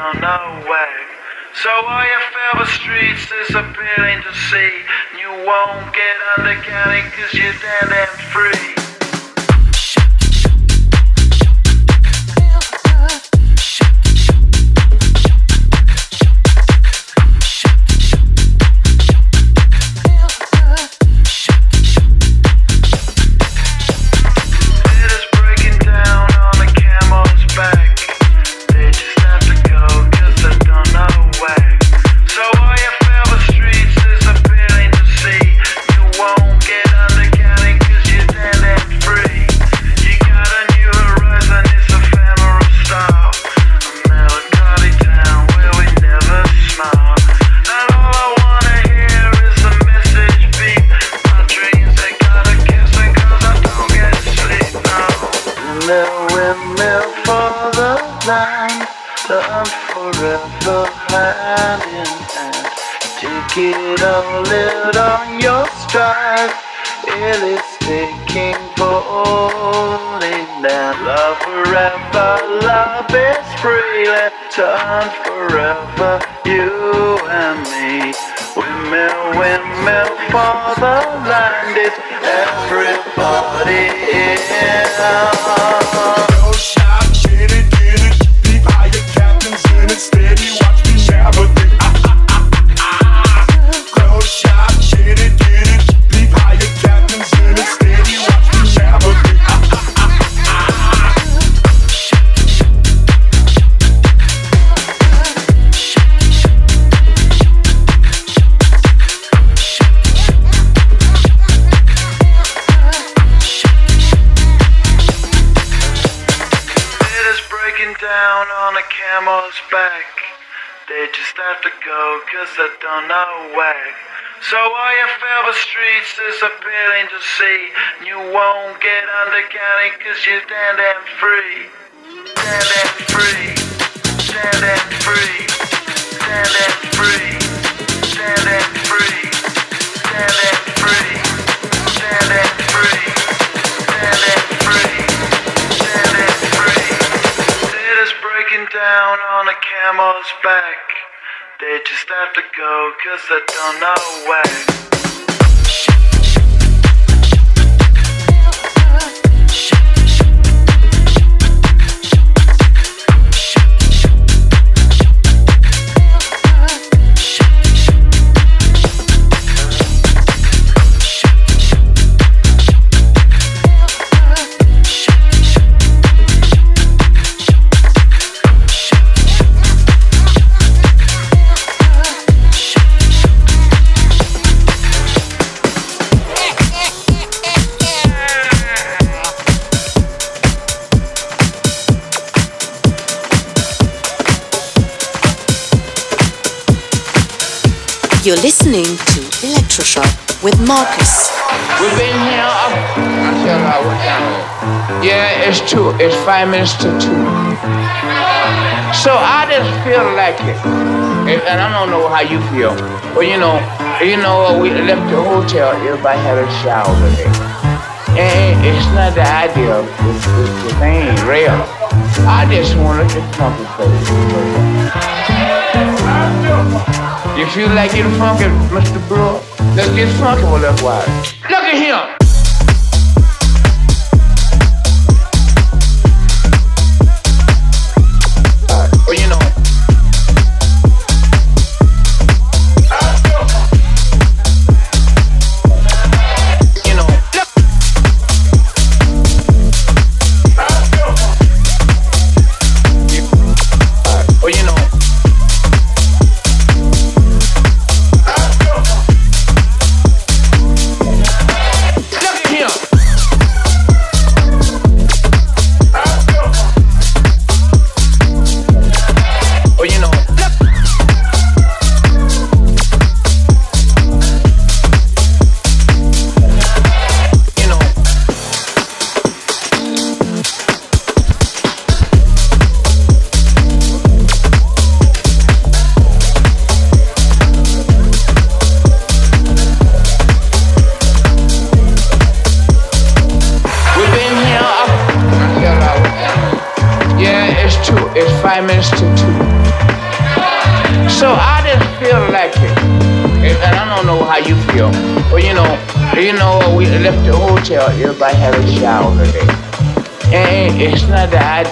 Know where. So all your favorite streets disappearing to see. You won't get undercounted cause you're dead and free. Everybody in. Cause I don't know where. So all your favorite streets is appealing to see. You won't get under county cause you're stand and free. Stand and free. Stand and free. Stand and free. Stand and free. Stand and free. Stand and free. Stand and free. Stand and free. It is breaking down on a camel's back. They just have to go cause I don't know where. You're listening to Electroshock with Marcus. We've been here up until down. Yeah, it's two. It's five minutes to two. So I just feel like it, and I don't know how you feel, but you know, you know, we left the hotel. Everybody had a shower today, and it's not the idea. It's, it's the thing real. I just wanted to to you. You feel like getting funky, Mr. Brewer? Let's get funky with that wire. Look at him!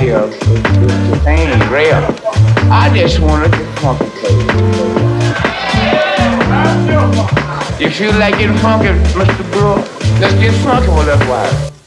idea of the thing real. I just wanted to fucking play. You feel like getting funky, Mr. Brewer? Let's get funky with that wire.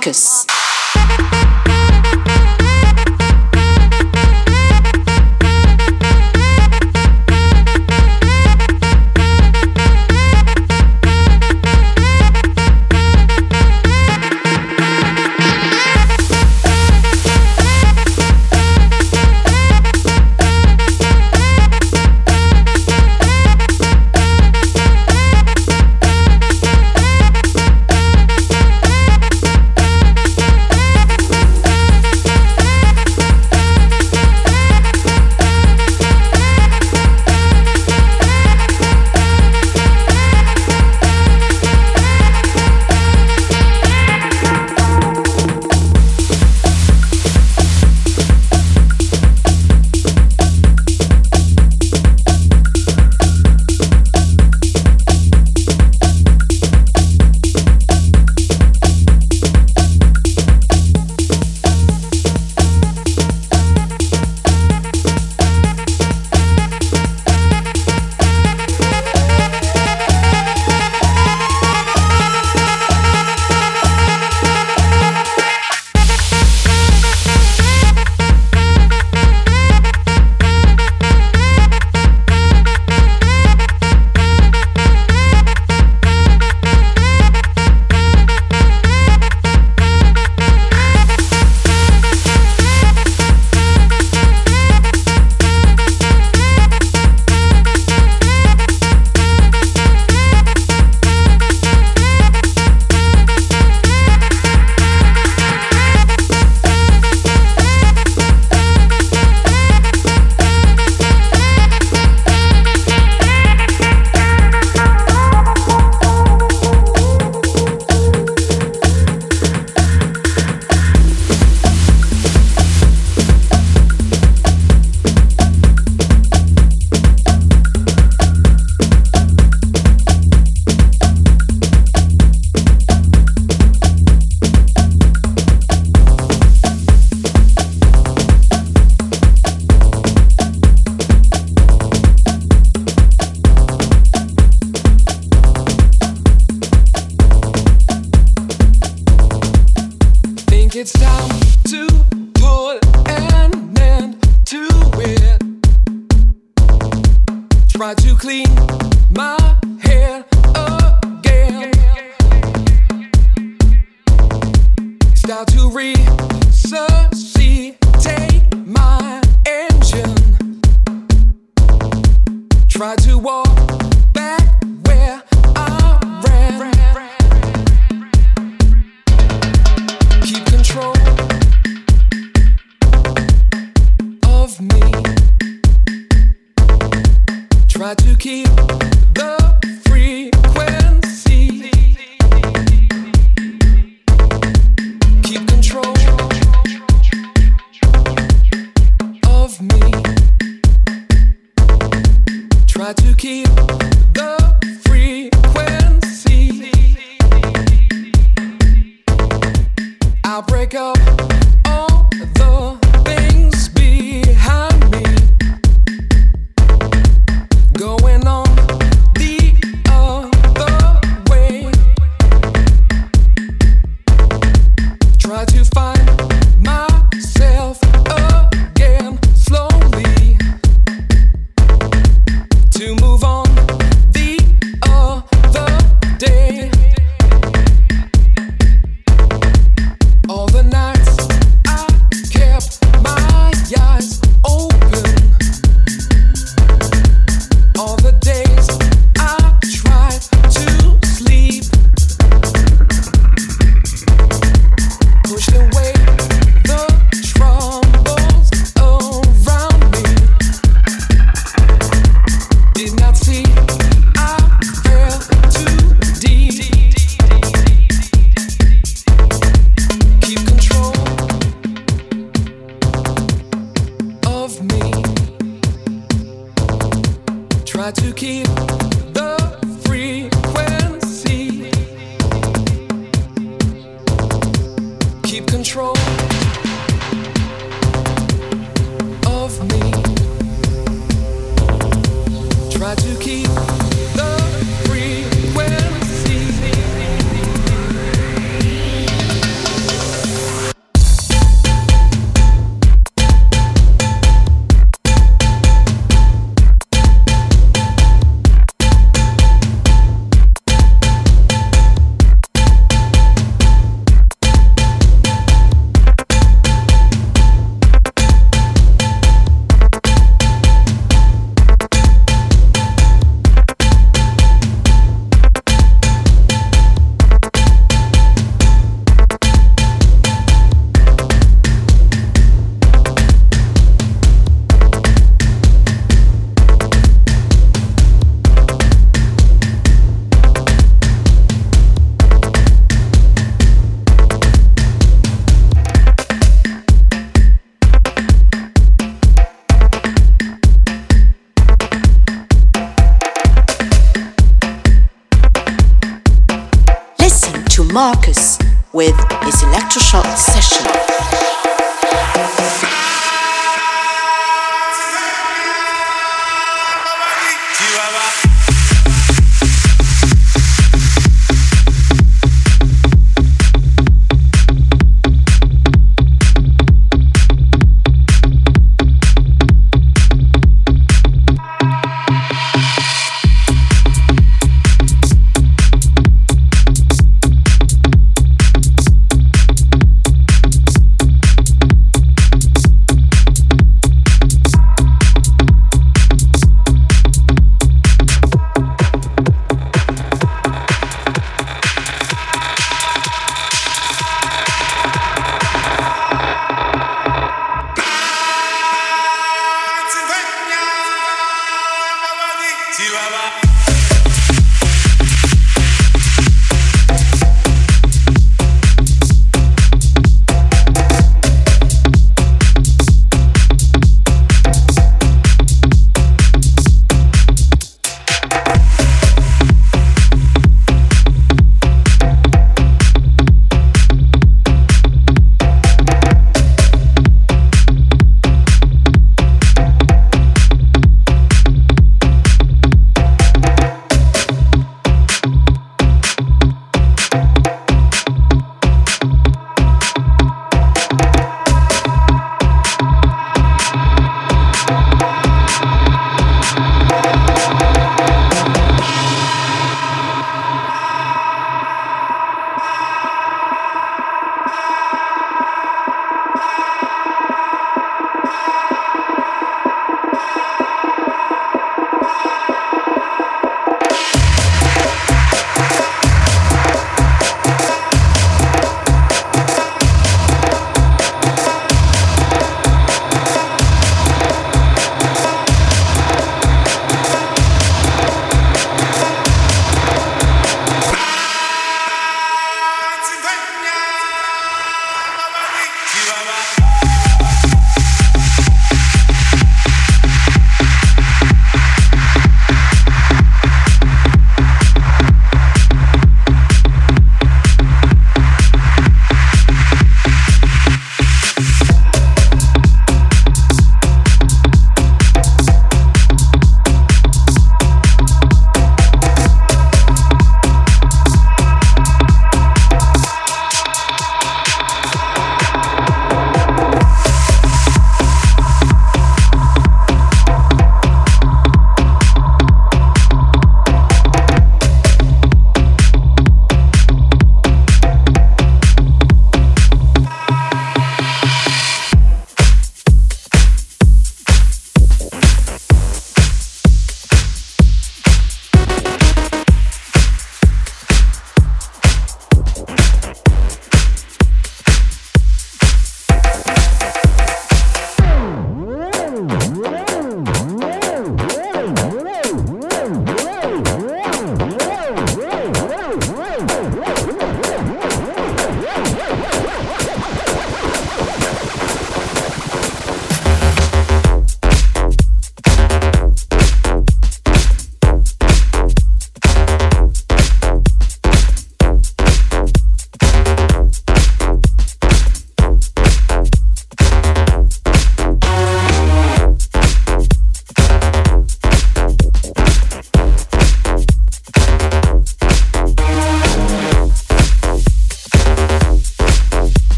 Marcus.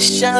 Tonight.